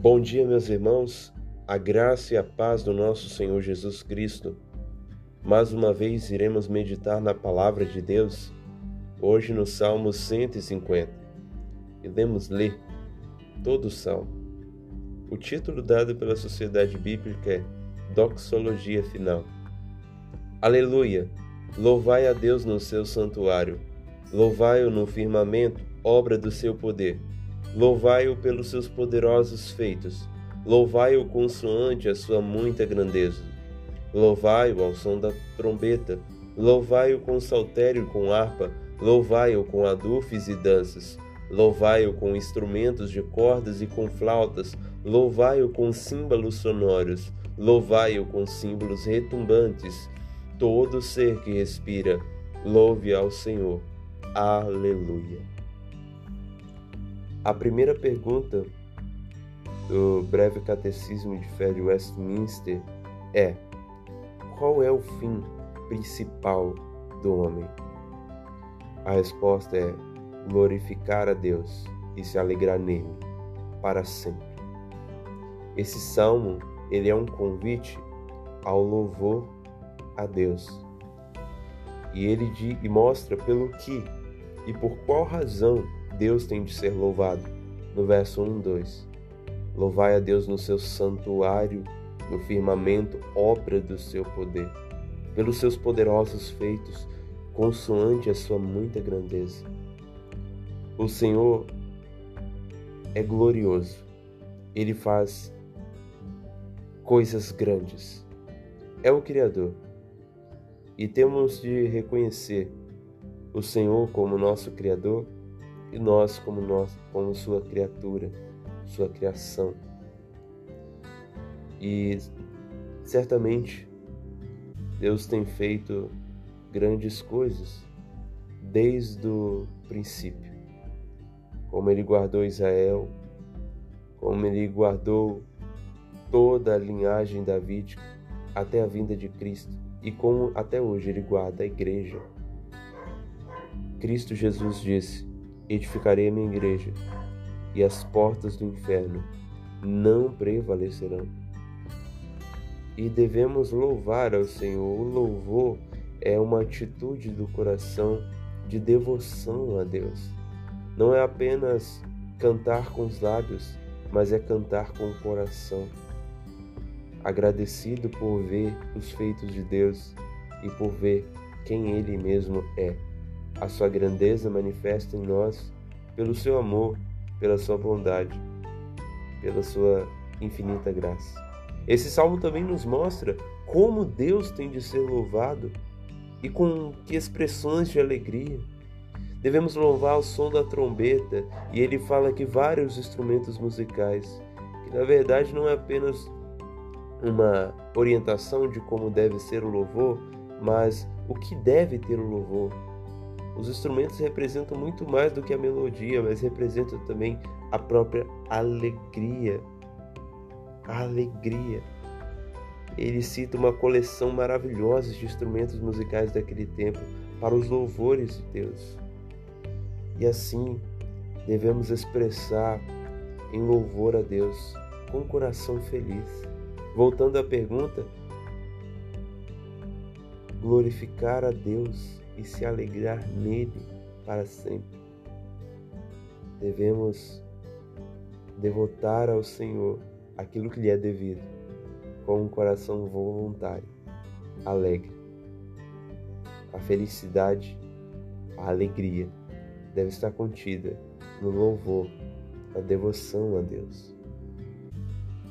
Bom dia, meus irmãos, a graça e a paz do nosso Senhor Jesus Cristo. Mais uma vez iremos meditar na palavra de Deus, hoje no Salmo 150. Iremos ler todo o salmo. O título dado pela Sociedade Bíblica é Doxologia Final. Aleluia! Louvai a Deus no seu santuário, louvai-o no firmamento, obra do seu poder. Louvai-o pelos seus poderosos feitos, louvai-o consoante a sua muita grandeza. Louvai-o ao som da trombeta, louvai-o com saltério e com harpa, louvai-o com adufes e danças, louvai-o com instrumentos de cordas e com flautas, louvai-o com símbolos sonoros, louvai-o com símbolos retumbantes. Todo ser que respira, louve ao Senhor. Aleluia. A primeira pergunta do breve catecismo de fé de Westminster é: qual é o fim principal do homem? A resposta é glorificar a Deus e se alegrar nele para sempre. Esse salmo, ele é um convite ao louvor a Deus. E ele e mostra pelo que e por qual razão Deus tem de ser louvado. No verso 1 e 2. Louvai a Deus no seu santuário, no firmamento, obra do seu poder, pelos seus poderosos feitos, consoante a sua muita grandeza. O Senhor é glorioso. Ele faz coisas grandes. É o Criador. E temos de reconhecer o Senhor como nosso Criador e nós como nós como sua criatura, sua criação. E certamente Deus tem feito grandes coisas desde o princípio. Como ele guardou Israel, como ele guardou toda a linhagem davídica até a vinda de Cristo e como até hoje ele guarda a igreja. Cristo Jesus disse: edificarei a minha igreja, e as portas do inferno não prevalecerão. E devemos louvar ao Senhor. O louvor é uma atitude do coração de devoção a Deus. Não é apenas cantar com os lábios, mas é cantar com o coração. Agradecido por ver os feitos de Deus e por ver quem Ele mesmo é a sua grandeza manifesta em nós pelo seu amor, pela sua bondade, pela sua infinita graça. Esse salmo também nos mostra como Deus tem de ser louvado e com que expressões de alegria. Devemos louvar o som da trombeta, e ele fala que vários instrumentos musicais, que na verdade não é apenas uma orientação de como deve ser o louvor, mas o que deve ter o louvor, os instrumentos representam muito mais do que a melodia, mas representam também a própria alegria. A alegria. Ele cita uma coleção maravilhosa de instrumentos musicais daquele tempo para os louvores de Deus. E assim devemos expressar em louvor a Deus com o coração feliz. Voltando à pergunta, glorificar a Deus e se alegrar nele para sempre. Devemos devotar ao Senhor aquilo que lhe é devido, com um coração voluntário, alegre. A felicidade, a alegria deve estar contida no louvor, na devoção a Deus.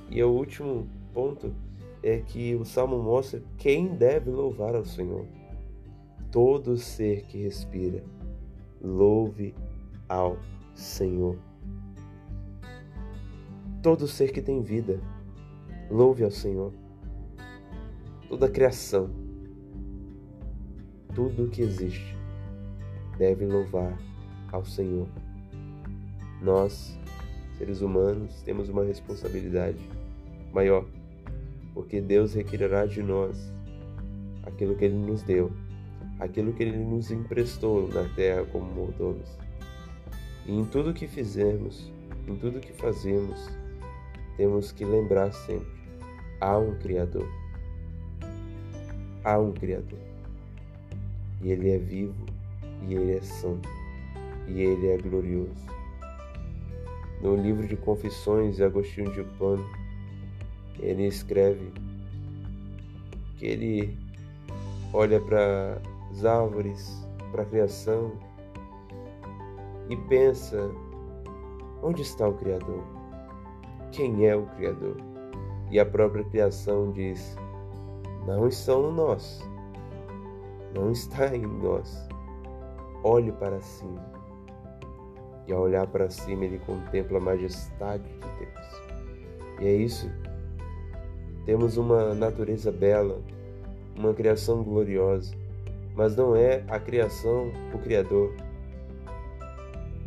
E o último ponto é que o salmo mostra quem deve louvar ao Senhor todo ser que respira, louve ao Senhor. Todo ser que tem vida, louve ao Senhor. Toda a criação, tudo que existe, deve louvar ao Senhor. Nós, seres humanos, temos uma responsabilidade maior, porque Deus requererá de nós aquilo que Ele nos deu aquilo que Ele nos emprestou na terra como mordomos. E em tudo que fizermos, em tudo que fazemos, temos que lembrar sempre: há um Criador. Há um Criador. E Ele é vivo, e Ele é santo, e Ele é glorioso. No livro de Confissões de Agostinho de Pano, ele escreve que ele olha para as árvores, para a criação e pensa: onde está o Criador? Quem é o Criador? E a própria criação diz: não estão nós, não está em nós. Olhe para cima. E ao olhar para cima, ele contempla a majestade de Deus. E é isso. Temos uma natureza bela, uma criação gloriosa, mas não é a criação o Criador,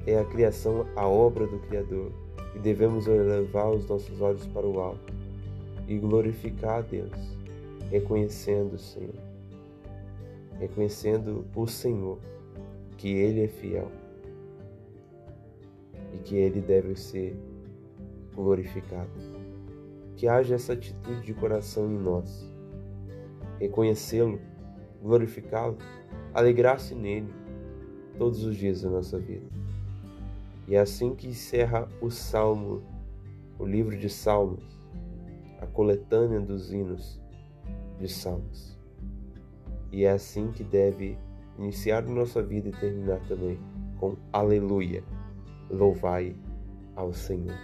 é a criação a obra do Criador e devemos elevar os nossos olhos para o alto e glorificar a Deus, reconhecendo o Senhor, reconhecendo o Senhor, que Ele é fiel e que Ele deve ser glorificado. Que haja essa atitude de coração em nós reconhecê-lo, glorificá-lo, alegrar-se nele todos os dias da nossa vida. E é assim que encerra o Salmo, o livro de Salmos, a coletânea dos hinos de Salmos. E é assim que deve iniciar nossa vida e terminar também com Aleluia, louvai ao Senhor.